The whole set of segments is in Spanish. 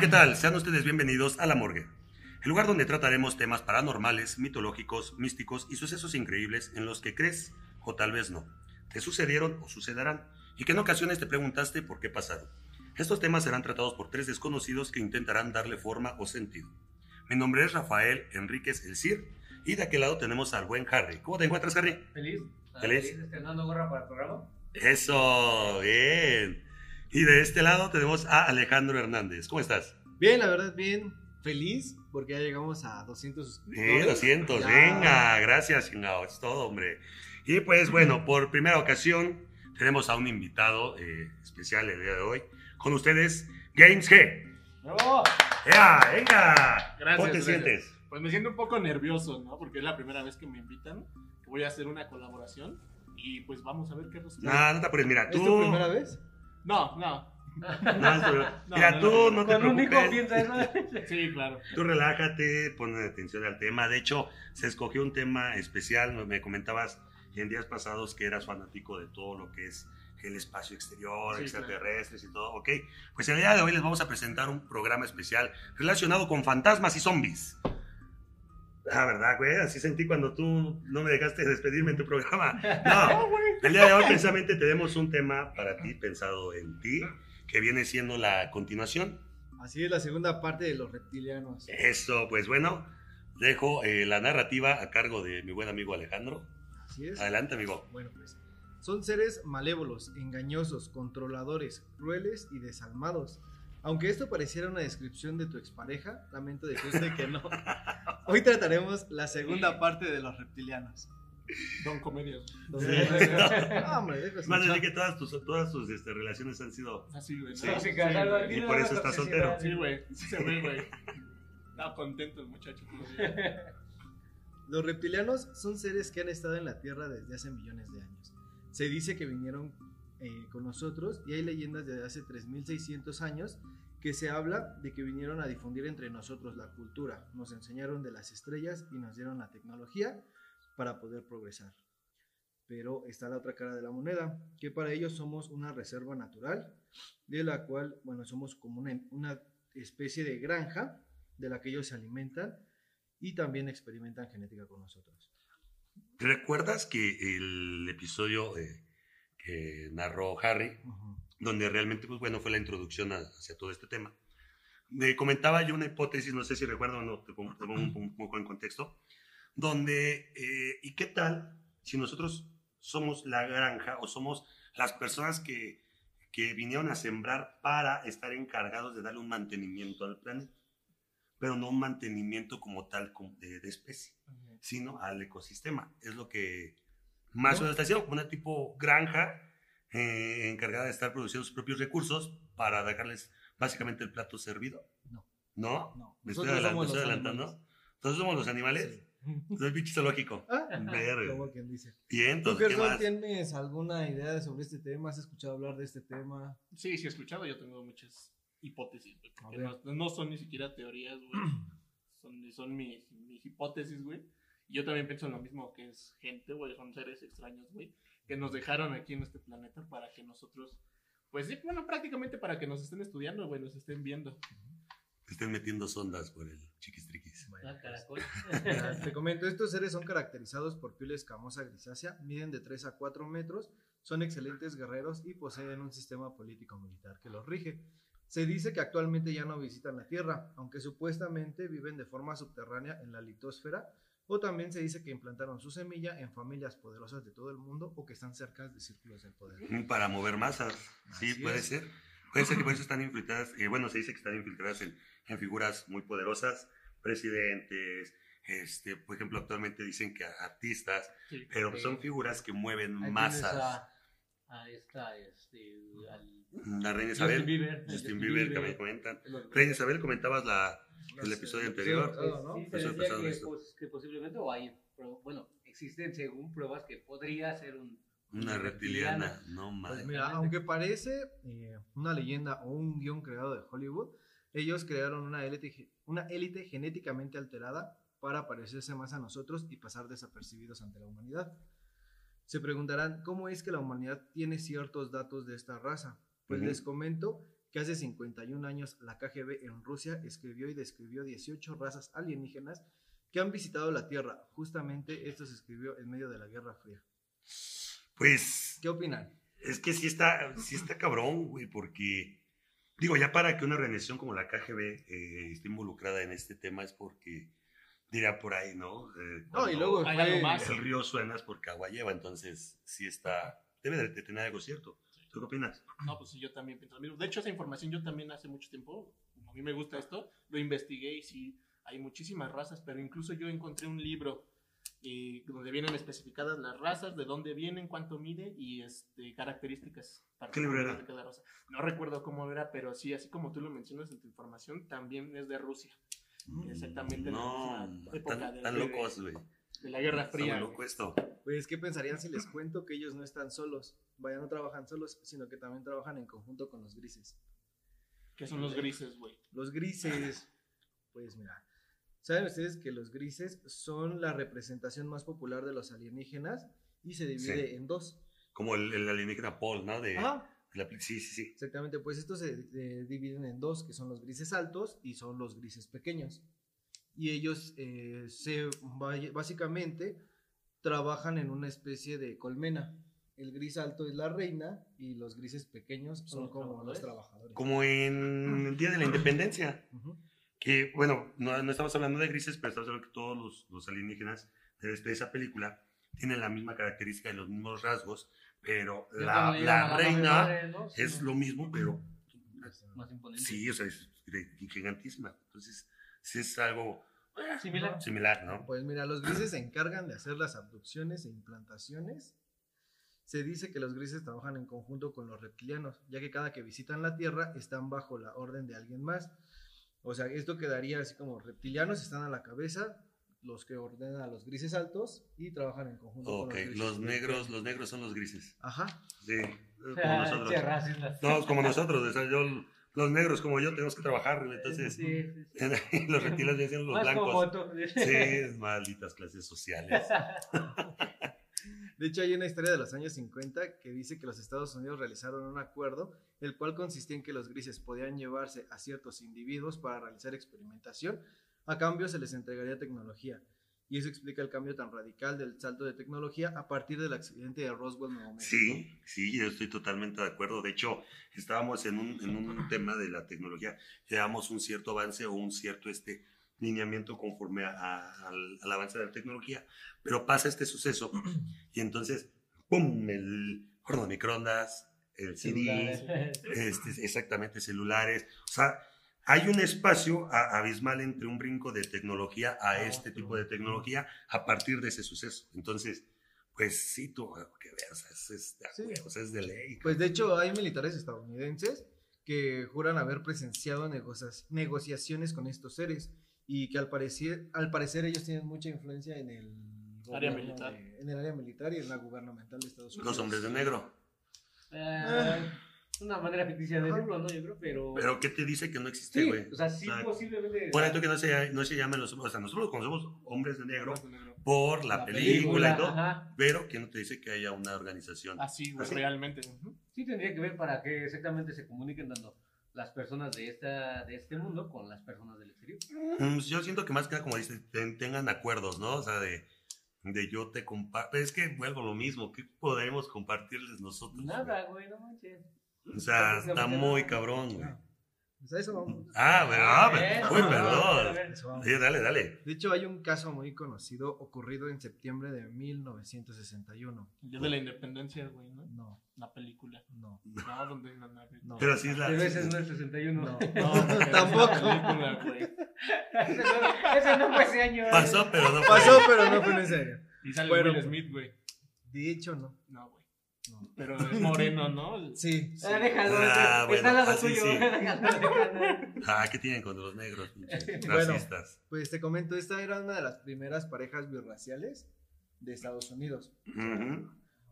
¿qué tal? Sean ustedes bienvenidos a La Morgue, el lugar donde trataremos temas paranormales, mitológicos, místicos y sucesos increíbles en los que crees o tal vez no, te sucedieron o sucederán y que en ocasiones te preguntaste por qué pasaron. Estos temas serán tratados por tres desconocidos que intentarán darle forma o sentido. Mi nombre es Rafael Enríquez El Cir y de aquel lado tenemos al buen Harry. ¿Cómo te encuentras, Harry? Feliz. Feliz. estrenando gorra para el programa. Eso, bien. Y de este lado tenemos a Alejandro Hernández. ¿Cómo estás? Bien, la verdad, bien. Feliz porque ya llegamos a 200 suscriptores. Sí, 200, Ya. venga, gracias, chingado, es todo, hombre. Y pues bueno, por primera ocasión tenemos a un invitado eh, especial el día de hoy. Con ustedes, Games G. ¡Bravo! ¡Ea, venga! Gracias, ¿Cómo te gracias. sientes? Pues me siento un poco nervioso, ¿no? Porque es la primera vez que me invitan. que Voy a hacer una colaboración y pues vamos a ver qué resulta. No, no te apures, mira, ¿Es tú... tu primera vez? No, no. No, es No, mira, no, tú no, no te Con un hijo preocupes. piensa eso. Sí, claro. Tú relájate, pon atención al tema. De hecho, se escogió un tema especial. Me comentabas en días pasados que eras fanático de todo lo que es el espacio exterior, Sí, extraterrestres y todo. Ok, pues el día de hoy les vamos a presentar un programa especial relacionado con fantasmas y zombies. Ah, ¿verdad, güey? Así sentí cuando tú no me dejaste despedirme en tu programa. No, el día de hoy precisamente tenemos un tema para ti, pensado en ti, que viene siendo la continuación Así es la segunda parte de los reptilianos. eso, pues bueno, dejo eh, la narrativa a cargo de mi buen amigo Alejandro. Así es. Adelante, amigo. Bueno, pues son seres malévolos, engañosos, controladores, crueles y desalmados. Aunque esto pareciera una descripción de tu expareja, lamento decirte que no. Hoy trataremos la segunda parte de los reptilianos. Don Comedias. Donde- No, hombre, deja Más decir que todas tus, todas tus este, relaciones han sido... Así, güey. Sí. Sí, Y por eso estás soltero. Sí, güey. Sí se ve, güey. Estaba contento el muchacho. Los reptilianos son seres que han estado en la Tierra desde hace millones de años. Se dice que vinieron eh, con nosotros y hay leyendas de hace 3600 años que se habla de que vinieron a difundir entre nosotros la cultura, nos enseñaron de las estrellas y nos dieron la tecnología para poder progresar. Pero está la otra cara de la moneda, que para ellos somos una reserva natural, de la cual, bueno, somos como una, una especie de granja de la que ellos se alimentan y también experimentan genética con nosotros. ¿Recuerdas que el episodio eh, que narró Harry, donde realmente, pues bueno, fue la introducción a- hacia todo este tema? Me comentaba yo una hipótesis, no sé si recuerdo o no, te pongo, te pongo un, un poco en contexto, donde, eh, ¿y qué tal si nosotros somos la granja o somos las personas que, que vinieron a sembrar para estar encargados de darle un mantenimiento al planeta? Pero no un mantenimiento como tal de, de especie, sino al ecosistema. Es lo que más haciendo, como una tipo granja eh, encargada de estar produciendo sus propios recursos para dejarles básicamente el plato servido. No. ¿No? No, ¿Me estoy, nosotros adelan- somos me estoy los adelantando? animales. Entonces somos los animales. Soy pinche zoológico. Ah, como quien dice. Bien, ¿Tú, entonces, ¿qué más? tienes alguna idea sobre este tema? ¿Has escuchado hablar de este tema? Sí, sí he escuchado. Yo tengo muchas hipótesis. güey. No, no son ni siquiera teorías, güey. Son, son mis, mis hipótesis, güey. Yo también pienso en lo mismo, que es gente, güey, son seres extraños, güey, que nos dejaron aquí en este planeta para que nosotros, pues sí, bueno, prácticamente para que nos estén estudiando, güey, nos estén viendo. Te estén metiendo sondas por el chiquistriquis. Ah, caracol. Mira, Te comento, estos seres son caracterizados por piel escamosa grisácea, miden de 3 a 4 metros, son excelentes guerreros y poseen un sistema político-militar que los rige. Se dice que actualmente ya no visitan la Tierra, aunque supuestamente viven de forma subterránea en la litosfera, o también se dice que implantaron su semilla en familias poderosas de todo el mundo o que están cerca de círculos del poder. Para mover masas. Sí, Así puede es. ser. Puede ser que por eso están infiltradas. eh, bueno, se dice que están infiltradas en, en figuras muy poderosas, presidentes. Este, por ejemplo, actualmente dicen que artistas, Sí. pero son figuras que mueven masas. A, a esta, este, al La reina Justin Isabel, Bieber. Justin Bieber, que me comentan. Reina Isabel, comentabas la, el episodio anterior. pasado, ¿no? Sí, Pues se decía pasado que, esto. pos- que posiblemente, o hay, pero, bueno, existen según pruebas que podría ser un, Una reptiliana, no Pues mames. mira, aunque parece eh, una leyenda o un guion creado de Hollywood, ellos crearon una élite, una élite genéticamente alterada para parecerse más a nosotros y pasar desapercibidos ante la humanidad. Se preguntarán, ¿cómo es que la humanidad tiene ciertos datos de esta raza? Pues Ujú. les comento que hace 51 años la KGB en Rusia escribió y describió 18 razas alienígenas que han visitado la Tierra. Justamente esto se escribió en medio de la Guerra Fría. Pues ¿Qué opinan? es que sí está, sí está cabrón, güey, porque, digo, ya para que una organización como la KGB eh, esté involucrada en este tema es porque, dirá por ahí, ¿no? Eh, No, y luego Hay fue- algo más. El río suena es porque agua lleva, entonces sí está, debe de, de tener algo cierto. ¿Tú qué opinas? No, pues sí, yo también pienso lo mismo. De hecho, esa información yo también hace mucho tiempo, a mí me gusta esto, lo investigué y sí, hay muchísimas razas, pero incluso yo encontré un libro eh, donde vienen especificadas las razas, de dónde vienen, cuánto mide y este, características ¿Qué libro era? de cada raza. No recuerdo cómo era, pero sí, así como tú lo mencionas en tu información, también es de Rusia. Exactamente. en la No, misma época tan, de- tan locos, güey. De la Guerra Fría. loco esto. Pues, ¿qué pensarían si les cuento que ellos no están solos? Vaya, no trabajan solos, sino que también trabajan en conjunto con los grises. Que son los grises, güey. Los grises, pues mira, ¿saben ustedes que los grises son la representación más popular de los alienígenas y se divide Sí. en dos? Como el, el alienígena Paul, ¿no? De, Ajá. la sí, sí, sí. Exactamente, pues estos se eh, dividen en dos, que son los grises altos y son los grises pequeños. Y ellos eh, se básicamente trabajan en una especie de colmena. El gris alto es la reina y los grises pequeños ¿Son como los trabajadores? Como en el Día de la Independencia. Ujú. Que, bueno, no, no estamos hablando de grises, pero estamos hablando que todos los, los alienígenas de, de esa película tienen la misma característica y los mismos rasgos, pero la, la reina madre, ¿no? Sí, es lo mismo, pero más imponente. sí, o sea, es gigantísima. Entonces, sí es algo Similar. similar, ¿no? Pues mira, los grises se encargan de hacer las abducciones e implantaciones. Se dice que los grises trabajan en conjunto con los reptilianos, ya que cada que visitan la Tierra están bajo la orden de alguien más. O sea, esto quedaría así como reptilianos están a la cabeza, los que ordenan a los grises altos y trabajan en conjunto Ok, con los grises. los negros, los negros son los grises. Ajá. Sí, como Ah, nosotros. No, como nosotros, o sea, yo, los negros como yo tenemos que trabajar, entonces Sí, sí, sí. los reptiles decían los Más como blancos. tú. Sí, malditas clases sociales. De hecho, hay una historia de los años 50 que dice que los Estados Unidos realizaron un acuerdo, el cual consistía en que los grises podían llevarse a ciertos individuos para realizar experimentación, a cambio se les entregaría tecnología. Y eso explica el cambio tan radical del salto de tecnología a partir del accidente de Roswell, Nuevo México. Sí, sí, yo estoy totalmente de acuerdo. De hecho, estábamos en un, en un tema de la tecnología, llevamos un cierto avance o un cierto este, lineamiento conforme a- a- al, al avance de la tecnología, pero pasa este suceso y entonces, ¡pum!, el horno de microondas, el CD, este, exactamente celulares, o sea, hay un espacio a- abismal entre un brinco de tecnología a Ah, este tipo de tecnología a partir de ese suceso. Entonces, pues sí, tú, que veas, es, es de, Sí. es de ley. Pues de hecho hay militares estadounidenses que juran haber presenciado negociaciones con estos seres y que al parecer, al parecer ellos tienen mucha influencia en el Área militar. de- en el área militar y en la gubernamental de Estados Unidos. Los hombres de negro. Eh, una manera ficticia de decirlo, ¿no? Yo creo, pero. Pero ¿qué te dice que no existe, sí, güey? o sea, sí, O sea, posiblemente. Bueno, esto que no se, no se llaman los o sea, nosotros conocemos hombres de negro Blanco y negro. por la, La película, y todo, ajá. pero que no te dice que haya una organización. Así, güey, Así. realmente. Ujú. Sí tendría que ver para que exactamente se comuniquen tanto las personas de esta de este mundo con las personas del exterior. Mm, Yo siento que más que nada, como dices, ten- tengan acuerdos, ¿no? O sea, de, de yo te comparto. Es que vuelvo lo mismo. ¿Qué podremos compartirles nosotros? Nada, güey, no manches. O sea, está muy cabrón, güey. Pues a eso vamos. Ah, pero, ah, Eh, pero- uy, perdón. a ver. Eso vamos. Sí, dale, dale. De hecho, hay un caso muy conocido ocurrido en septiembre de 1961. El día de la independencia, güey, ¿no? No, La película. no, No, donde no, no, no. Pero sí es la. Pero ese es no el 61. No. No, Tampoco. película, güey. ese, no, ese no fue ese año. Pasó, pero no fue. Pasó, pero no fue en ese año. Y sale Bueno, Will Smith, güey. De hecho, no. No, güey. Pero es moreno, ¿no? Sí, sí. Ah, déjalo, Ah, está al bueno, lado así tuyo. sí. Déjalo, déjalo. Ah, ¿qué tienen contra los negros? Bueno. Racistas. Pues te comento, esta era una de las primeras parejas birraciales de Estados Unidos.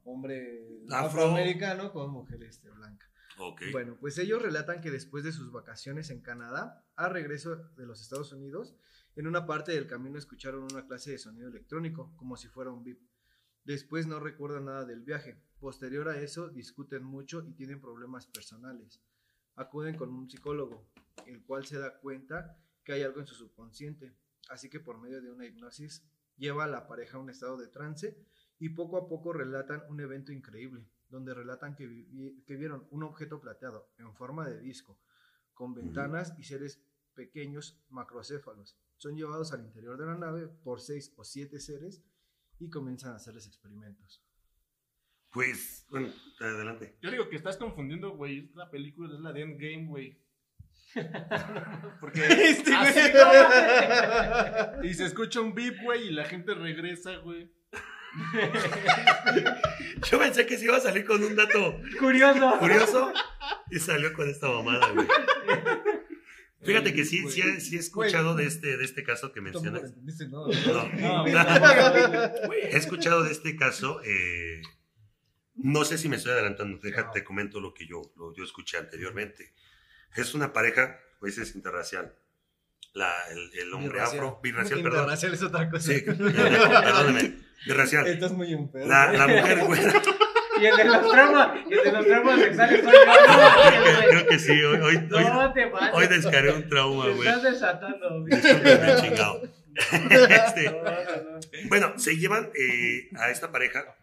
Hombre Afro. afroamericano con mujer este, blanca. Ok. Bueno, pues ellos relatan que después de sus vacaciones en Canadá, a regreso de los Estados Unidos, en una parte del camino escucharon una clase de sonido electrónico, como si fuera un bip. Después no recuerdan nada del viaje. Posterior a eso, discuten mucho y tienen problemas personales. acuden con un psicólogo, el cual se da cuenta que hay algo en su subconsciente. Así que por medio de una hipnosis lleva a la pareja a un estado de trance y poco a poco relatan un evento increíble, donde relatan que, vi- que vieron un objeto plateado en forma de disco, con ventanas y seres pequeños macrocéfalos. Son llevados al interior de la nave por seis o siete seres y comienzan a hacerles experimentos. Pues, bueno, adelante. Yo digo que estás confundiendo, güey. Esta película es la de Endgame, güey. Porque Este así, y se escucha un beep, güey, y la gente regresa, güey. Yo pensé que se iba a salir con un dato Curioso. curioso y salió con esta mamada, güey. Fíjate que sí, sí, he- sí he escuchado de este, de este caso que mencionas. No, No. No, He escuchado de este caso. eh, no sé si me estoy adelantando. Déjate, te comento lo que yo, lo, yo escuché anteriormente. Es una pareja, pues es interracial. La, el, el hombre Birracial. afro, birracial, perdón. Interracial es otra cosa. Sí, perdóneme, birracial. Estás muy enfermo. La, la mujer güera. Y el de los traumas, y el de los traumas sexuales soy yo. Creo que, No, creo que sí, hoy, hoy, hoy, no te pases. hoy descaré un trauma, güey. estás desatando. güey. Chingado. Este, No, no, no. Bueno, se llevan eh, a esta pareja.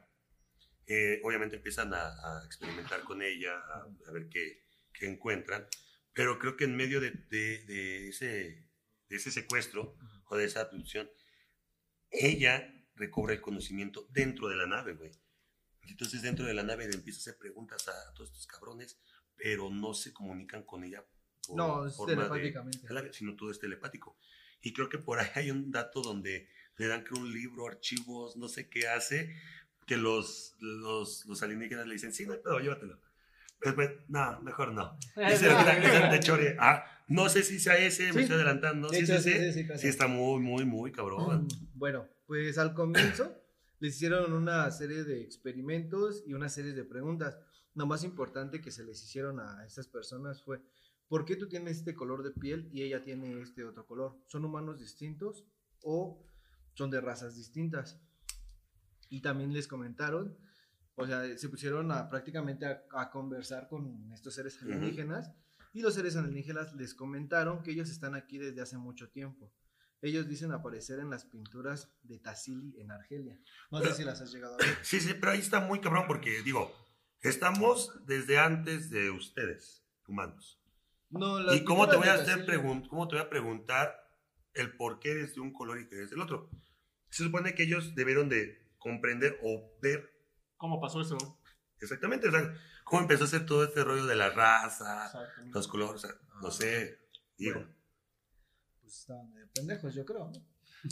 eh, obviamente empiezan a, a experimentar con ella, a, a ver qué, qué encuentran. Pero creo que en medio de, de- de ese, de ese secuestro o de esa abducción, ella recobra el conocimiento dentro de la nave, güey. Entonces dentro de la nave le empieza a hacer preguntas a todos estos cabrones, pero no se comunican con ella. por No, es forma de- telepáticamente. Claro, sino todo es telepático. Y creo que por ahí hay un dato donde le dan que un libro, archivos, no sé qué hace, que los, los, los alienígenas le dicen, sí, no hay pedo, llévatelo. Después, no, mejor no. Dicen de chore. Ah, no sé si sea ese, me Sí. estoy adelantando. De Sí, hecho, sí, sí, sí. Sí, está muy, muy, muy cabrón. Mm, Bueno, pues al comienzo les hicieron una serie de experimentos y una serie de preguntas. Lo más importante que se les hicieron a estas personas fue, ¿por qué tú tienes este color de piel y ella tiene este otro color? ¿Son humanos distintos o son de razas distintas? Y también les comentaron, o sea, se pusieron a, prácticamente a, a conversar con estos seres alienígenas y los seres alienígenas les comentaron que ellos están aquí desde hace mucho tiempo. Ellos dicen aparecer en las pinturas de Tassili en Argelia. No sé Pero- si las has llegado a ver. Sí, sí, pero ahí está muy cabrón porque, digo, estamos desde antes de ustedes, humanos. No, las ¿Y cómo te, voy a hacer cómo te voy a preguntar el por qué eres de un color y que eres del otro? Se supone que ellos debieron de comprender o ver ¿Cómo pasó eso? exactamente, o sea, cómo empezó a hacer todo este rollo de la raza, los colores, o sea, no sé, digo. Bueno. Pues estaban medio pendejos, yo creo. ¿no?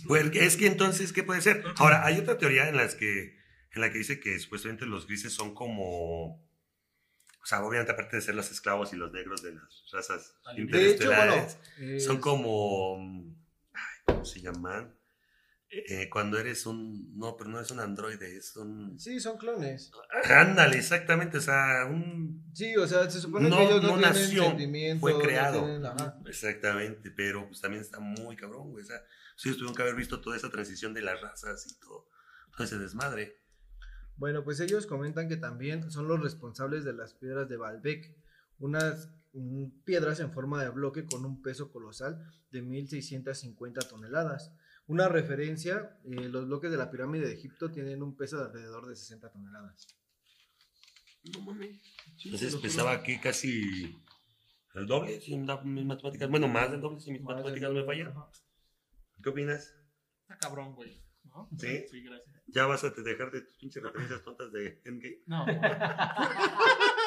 Pues es que entonces, ¿qué puede ser? Ahora, hay otra teoría en, las que, en la que dice que supuestamente los grises son como... O sea, obviamente aparte de ser los esclavos y los negros de las razas hecho, bueno, interestelares, son como... ay, ¿Cómo se llaman? Eh, cuando eres un... No, pero no es un androide, es un... Sí, son clones. Ándale, exactamente, o sea, un... Sí, o sea, se supone No- que ellos no, no tienen nació, sentimientos. fue no creado. tienen- ajá. Exactamente, pero pues también está muy cabrón, güey. O sea, sí, tuvieron que haber visto toda esa transición de las razas y todo, todo ese desmadre. Bueno, pues ellos comentan que también son los responsables de las piedras de Baalbek, unas piedras en forma de bloque con un peso colosal de 1650 toneladas. Una referencia, eh, los bloques de la pirámide de Egipto tienen un peso de alrededor de 60 toneladas. No mames. Entonces pesaba aquí casi el doble, si mis matemáticas, bueno, más del doble si mis matemáticas no me fallan. ¿Qué opinas? Está cabrón, güey. ¿No? Sí. Sí, gracias. ¿Ya vas a te dejar de tus pinches referencias tontas de Endgame? No.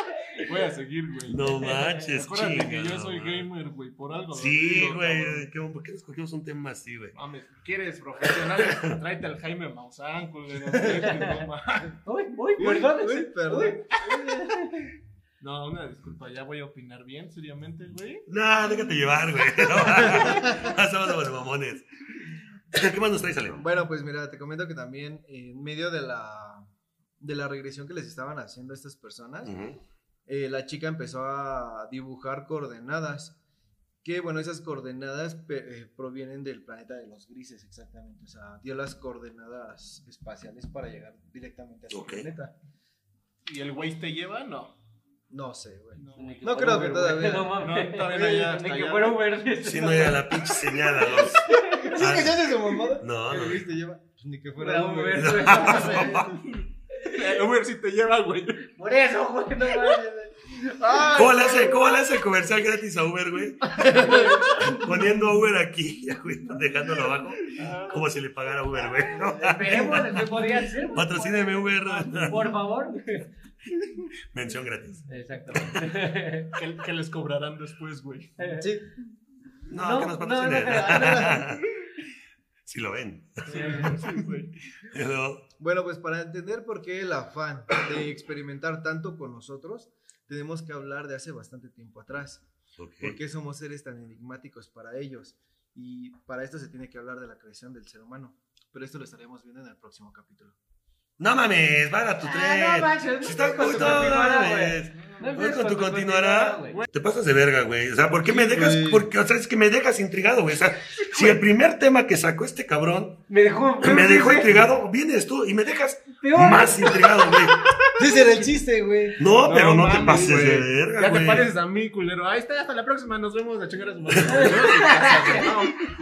Voy a seguir, güey. No manches, Acuérdate que yo soy gamer, güey, por algo. Sí, güey, cabrón. ¿qué- ¿por qué escogimos un tema así, güey? Mames, ¿quieres profesional? Tráete al Jaime Maussan, güey. No, no. Uy, uy, perdón. uy, perdón. no, una disculpa, ya voy a opinar bien, seriamente, güey. No, déjate llevar, güey. No, somos los mamones. ¿Qué más nos traes, Ale? Bueno, pues mira, te comento que también en medio de la, de la regresión que les estaban haciendo a estas personas. Eh, la chica empezó a dibujar coordenadas. Que bueno, esas coordenadas eh, provienen del planeta de los grises, exactamente. O sea, dio las coordenadas espaciales para llegar directamente a su Ok. planeta. ¿Y el güey te lleva? No. No sé, güey. No, No creo que todavía. No mames. No, todavía no llega que Uber. Si no era la pinche señal a los. ¿Sí que ya haces de mamada? No, ¿Qué no. le viste, lleva? Pues ni que fuera Fuera Uber. Uber, güey. Eh, Uber si te lleva, güey. Por eso, güey, no mames. ¿Cómo le hace, cómo le hace el comercial gratis a Uber, güey? Poniendo a Uber aquí, güey, dejándolo abajo, como si le pagara Uber, güey. ¿no? Esperemos, que podría ser. güey. Patrocíneme Uber. Por favor. Mención gratis. Exactamente. Que, que les cobrarán después, güey. Sí. No, No, que nos no, patrocinen. no, Si lo ven. Sí, güey. Pero, Bueno, pues para entender por qué el afán de experimentar tanto con nosotros, tenemos que hablar de hace bastante tiempo atrás. ok. ¿Por qué somos seres tan enigmáticos para ellos? Y para esto se tiene que hablar de la creación del ser humano. Pero esto lo estaremos viendo en el próximo capítulo. No mames, van a tu Ah, tren. no manches, Si estás con tu continuará, mames. No con tu con tu continuará. Te pasas de verga, güey. O sea, ¿por qué me dejas? Porque, o sea, es que me dejas intrigado, güey. O sea, si el primer tema que sacó este cabrón Me dejó. me dejó intrigado, vienes tú y me dejas Peor. más intrigado, güey. Ese era el chiste, güey. No, pero no, te pases güey. de verga, Ya te güey. pareces a mí, culero. Ahí está, hasta la próxima. Nos vemos a chingar a su madre. No,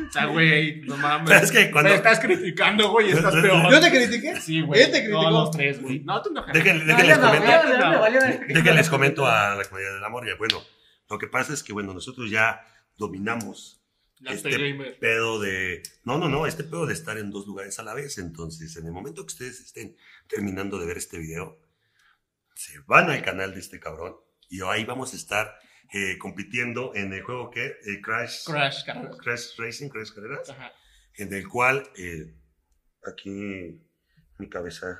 O sea, güey, no mames. Es que cuando- Me estás criticando, güey, estás peor. ¿Yo te critiqué? Sí, güey. ¿Él te criticó? No, los tres, güey. No, tú no. Déjenle- No, déjenles. Déjenles comento a la comunidad del amor. Ya, bueno, lo que pasa es que, bueno, nosotros ya dominamos Este gamer. pedo de. No, no, no, este pedo de estar en dos lugares a la vez. Entonces, en el momento que ustedes estén terminando de ver este video, se van al canal de este cabrón y ahí vamos a estar eh, compitiendo en el juego que eh, Crash, Crash. Crash Racing, Crash Carreras, Ajá. en el cual eh, aquí mi cabeza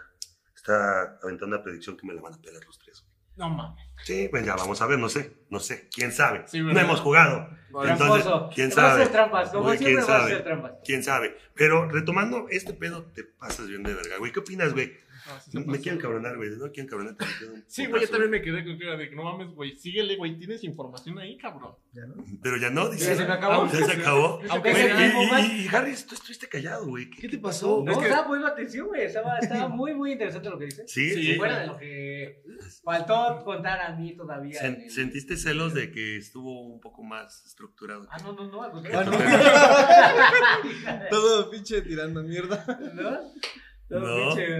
está aventando una predicción que me la van a pelar los tres. No mames. Sí, pues ya vamos a ver, no sé, no sé, quién sabe. Sí, no hemos jugado, Entonces, Tramposo. ¿quién Va a sabe? hacer trampas, como siempre ¿quién va a sabe? hacer trampas. quién sabe. Pero retomando este pedo, te pasas bien de verga, güey. ¿Qué opinas, güey? No, sí se Me quieren cabronar, güey. No quieren cabronar. Sí, güey, yo también me quedé con cara de que no mames, güey. Síguele, güey. Tienes información ahí, cabrón. ¿Ya no? Pero ya no, dice. Ya se me acabó. Ya se acabó. Aunque más. y, y, y Harry, tú estuviste callado, güey. ¿Qué te pasó? No, Es que- estaba poniendo atención, güey. Estaba, estaba muy, muy interesante lo que dices. Sí, Sí, sí. Fuera de lo que faltó contar a mí todavía. en Sen- el- ¿Sentiste celos de que estuvo un poco más estructurado? Ah, no, no, no, al Ah, no. Todo pinche tirando mierda. ¿No? No, No. pinche,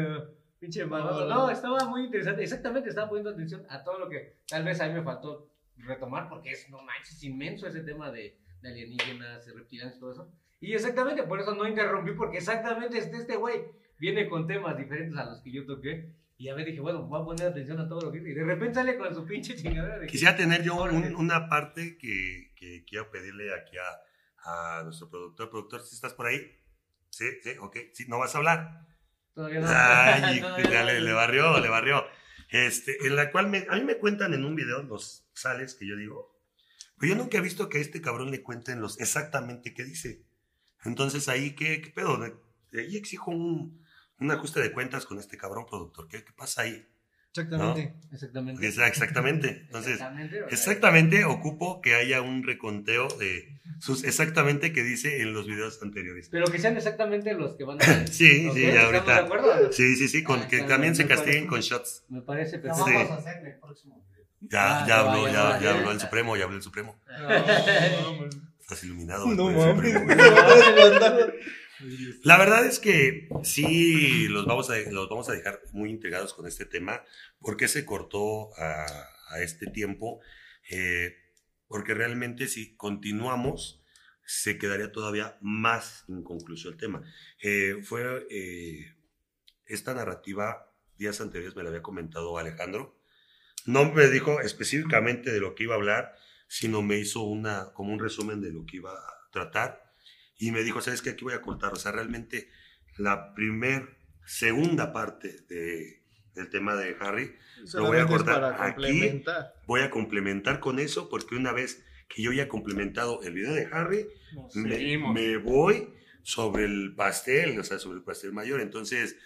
pinche malvado. No, estaba muy interesante. Exactamente, estaba poniendo atención a todo lo que tal vez a mí me faltó retomar, porque es, no manches, inmenso ese tema de, de alienígenas, reptilianos y todo eso. Y exactamente, por eso no interrumpí, porque exactamente este, este güey viene con temas diferentes a los que yo toqué. Y a ver, dije, bueno, voy a poner atención a todo lo que dice. Y de repente sale con su pinche chingadera de... Quisiera tener yo un- una parte que, que quiero pedirle aquí a, a nuestro productor. Productor, si estás por ahí. Sí, sí, ok. Sí, no vas a hablar. Todavía no. Ay, Todavía ya no. le, barrió, le barrió. Este, en la cual me- a mí me cuentan en un video los sales que yo digo. Pero yo nunca he visto que a este cabrón le cuenten los exactamente qué dice. Entonces ahí, ¿qué, qué pedo? Ahí exijo un, un ajuste de cuentas con este cabrón productor. ¿Qué, qué pasa ahí? Exactamente. Exactamente. Esa- Exactamente. Entonces, Exactamente. exactamente ocupo que haya un reconteo de sus exactamente que dice en los videos anteriores. Pero que sean exactamente los que van a... Sí, sí, ya ¿Estamos de ahorita. acuerdo? Sí, sí, sí, con Ah, que también se castiguen parece. con shots. Me parece Lo perfecto. Sí. vamos a hacer en el próximo video. Ya, Ah, ya ya habló, va, ya ya, va, ya habló el Supremo, ya habló el Supremo. No, mames. Estás iluminado. No mames. La verdad es que sí los vamos a, los vamos a dejar muy integrados con este tema. ¿Por qué se cortó a, a este tiempo? Eh, porque realmente si continuamos, se quedaría todavía más inconcluso el tema. Eh, fue eh, esta narrativa, días anteriores me la había comentado Alejandro. No me dijo específicamente de lo que iba a hablar, sino me hizo una, como un resumen de lo que iba a tratar y me dijo, ¿sabes qué? Aquí voy a cortar. O sea, realmente la primer, segunda parte de, del tema de Harry, Lo voy a cortar aquí. complementar. voy a complementar con eso, porque una vez que yo haya complementado el video de Harry, me, seguimos. me voy sobre el pastel, o sea, sobre el pastel mayor. Entonces,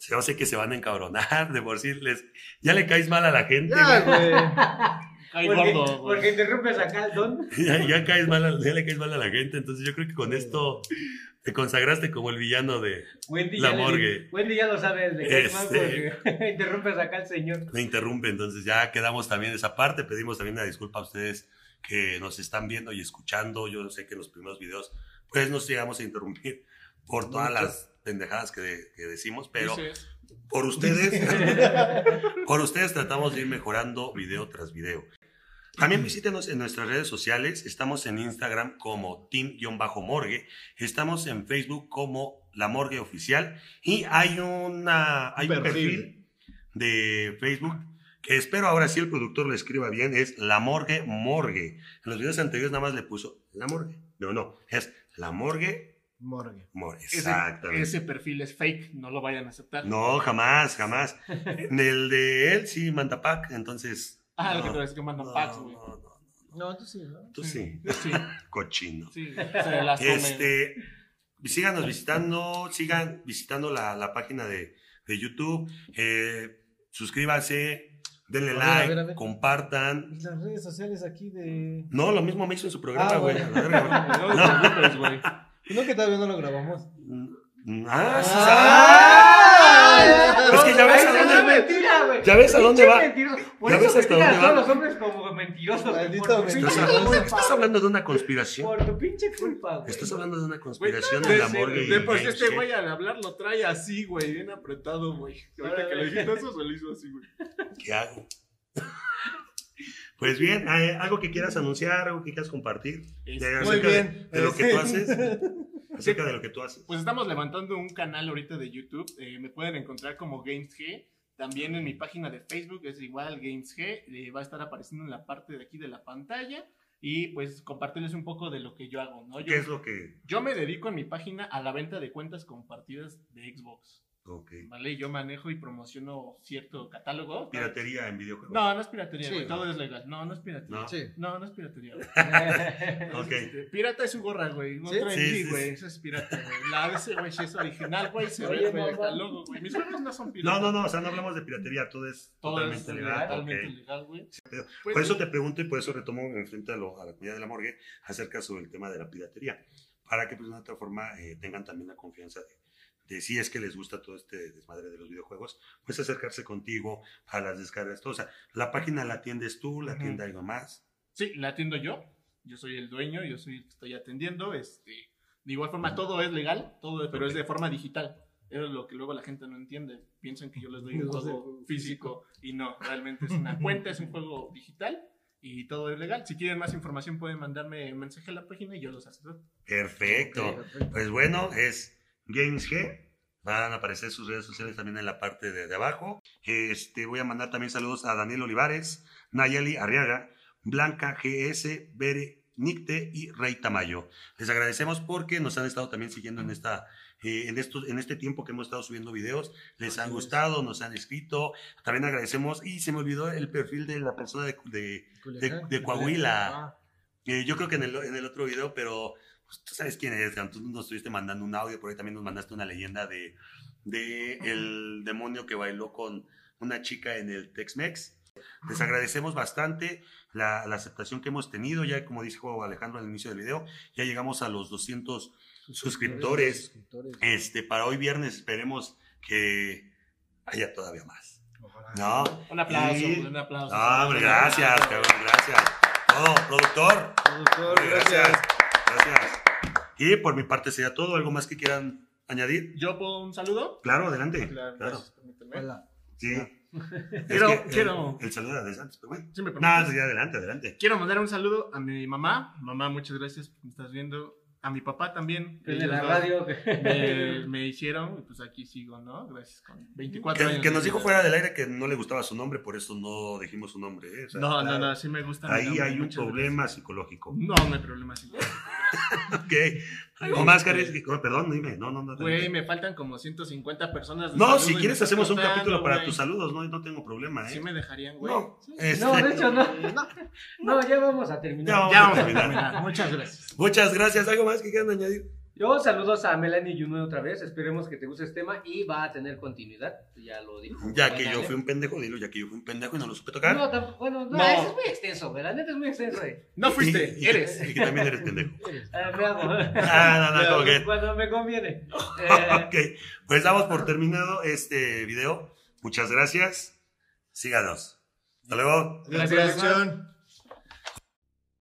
yo sé que se van a encabronar de por sí, les, ya le caes mal a la gente, Ya, güey. güey. Ay, Porque, gordo, güey. porque interrumpes acá al don. ya, ya caes mal a, ya le caes mal a la gente. Entonces, yo creo que con esto Te consagraste como el villano de Wendy La ya le- morgue. Wendy ya lo sabe el de Este. porque interrumpes acá al señor. Me interrumpe, entonces ya quedamos también esa parte. Pedimos también una disculpa a ustedes que nos están viendo y escuchando. Yo sé que en los primeros videos, pues nos llegamos a interrumpir por todas Mucho. las pendejadas que, de- que decimos, pero por ustedes, por ustedes tratamos de ir mejorando video tras video. También visítenos en nuestras redes sociales. Estamos en Instagram como team-morgue. Estamos en Facebook como La Morgue Oficial. Y hay, una, hay un Perfil. de Facebook que espero ahora sí el productor lo escriba bien. Es La Morgue Morgue. En los videos anteriores nada más le puso La Morgue. No, no. Es La Morgue Morgue. Morgue. ese, Exactamente. ese perfil es fake, no lo vayan a aceptar. No, jamás, jamás. En el de él sí manda pack, entonces. Ah, lo no, que te ves que mandan no, packs, güey. no, no, No, tú sí, ¿no? Tú sí, Sí, cochino. sí, se las comen. Este, síganos visitando, sigan visitando la, la página de, de YouTube. eh, suscríbanse, denle A ver, like, a ver, a ver. compartan. Y Las redes sociales aquí de. No, lo mismo me hizo en su programa, Ah, güey. bueno. No, no. No, que todavía no lo grabamos. Mm, Ah, sí, Es que ya ves a dónde- güey. ya ves a dónde va. Ya ves hasta dónde va. los hombres como mentirosos. ¿Estás, hablando de una conspiración? Por tu pinche culpa, güey. Estás hablando de una conspiración de, en la de- por sí este güey al hablar lo trae así, güey, bien apretado, güey. Ahorita que le dijiste eso, se lo hizo así, güey. ¿Qué hago? Pues bien, algo que quieras anunciar, algo que quieras compartir. De, Muy de- bien. De, lo que tú haces. Acerca de lo que tú haces. Pues estamos levantando un canal ahorita de YouTube. eh, me pueden encontrar como Games G. También en mi página de Facebook es igual Games G. eh, va a estar apareciendo en la parte de aquí de la pantalla. Y pues compartirles un poco de lo que yo hago, ¿no? Yo, ¿Qué es lo que.? yo me dedico en mi página a la venta de cuentas compartidas de Xbox. Ok. ¿Vale? Yo manejo y promociono cierto catálogo. Piratería en videojuegos. No, no es piratería, Sí. güey, todo es legal. No, no es piratería. No. Sí. No, no es piratería, güey. Este, pirata es su gorra, güey. No ¿Sí? traen Sí, sí, sí, güey. Eso es pirata, güey. La de ese, güey, es original, güey. Se ve, güey, el logo, güey. Mis juegos no son No, piratas. no, no, o sea, no hablamos de piratería, todo es Todo totalmente es legal. totalmente ok. legal, güey. Pues, Por eso te pregunto y por eso retomo en frente a, lo- a la comunidad de la morgue acerca sobre el tema de la piratería. Para que, pues, de una otra forma, eh, tengan también la confianza de, de si es que les gusta todo este desmadre de los videojuegos, pues acercarse contigo a las descargas, todo. O sea, la página la atiendes tú, la atiende algo más. Sí, la atiendo yo. Yo soy el dueño, yo soy el que estoy atendiendo. Este, de igual forma, todo es legal, todo, pero es de forma digital. Eso es lo que luego la gente no entiende. Piensan que yo les doy un juego físico y no, realmente es una cuenta, es un juego digital y todo es legal. Si quieren más información pueden mandarme un mensaje a la página y yo los. Perfecto. Perfecto. Pues bueno, es Games G. Van a aparecer sus redes sociales también en la parte de, de abajo. Este, voy a mandar también saludos a Daniel Olivares, Nayeli Arriaga, Blanca GS, Bere Nicte y Rey Tamayo. Les agradecemos porque nos han estado también siguiendo en esta eh, en, estos, en este tiempo que hemos estado subiendo videos. Les han gustado, nos han escrito. También agradecemos. Y se me olvidó el perfil de la persona de, de- de Coahuila. Ah, eh, yo creo que en el, en el otro video, pero pues, tú sabes quién es. Tú nos estuviste mandando un audio, por ahí también nos mandaste una leyenda de, de el demonio que bailó con una chica en el Tex-Mex. Les agradecemos bastante la, la aceptación que hemos tenido. Ya, como dijo Alejandro al inicio del video, ya llegamos a los 200 suscriptores. suscriptores. Este, para hoy viernes esperemos que haya todavía más. Ojalá. ¿No? Un aplauso, Y- un aplauso. Hombre, gracias, cabrón, gracias. Todo, productor. Productor, gracias. Gracias. Y por mi parte sería todo. ¿Algo más que quieran añadir? ¿Yo puedo un saludo? Claro, adelante. Claro, Claro. Hola. Sí. Es Quiero- que el- quiero- El, saludo de antes, pero bueno. Sí, me No, permites. sí, adelante, adelante. Quiero mandar un saludo a mi mamá. Mamá, muchas gracias por me estás viendo. A mi papá también. Prende Ellos la dos radio. Me, me hicieron, y pues aquí sigo, ¿no? Gracias. Con 24 Que, años. que de nos dijo fuera del aire que no le gustaba su nombre, por eso no dijimos su nombre. ¿eh? O sea, No, no, claro, no, sí me gusta. Ahí nombre, hay un problema psicológico. No, no hay problema. sí. Ok. ¿O más, Carlos? Oh, Perdón, dime. No, no, no. Güey, me faltan como 150 personas. de No, si quieres hacemos un capítulo para tus saludos, no, no tengo problema, ¿eh? Sí me dejarían, güey. No, este- No, de hecho no. No, ya vamos a terminar. Ya Ya vamos a a terminar. terminar. Muchas gracias. Muchas gracias. ¿Algo más que quieran añadir? Yo saludos a Melanie Juno otra vez. Esperemos que te guste este tema y va a tener continuidad. Ya lo dijo. Ya que yo fui un pendejo, dilo, ya que yo fui un pendejo y no lo supe tocar. No, tampoco, bueno, no, No. eso es muy extenso, güey. La neta es muy extenso, güey. No fuiste, y- eres. Y que también eres pendejo. Ah. Ah, no, no, como que. Cuando me conviene. Eh, Ok, pues damos por terminado este video. Muchas gracias. Síganos. Hasta luego. Gracias. producción.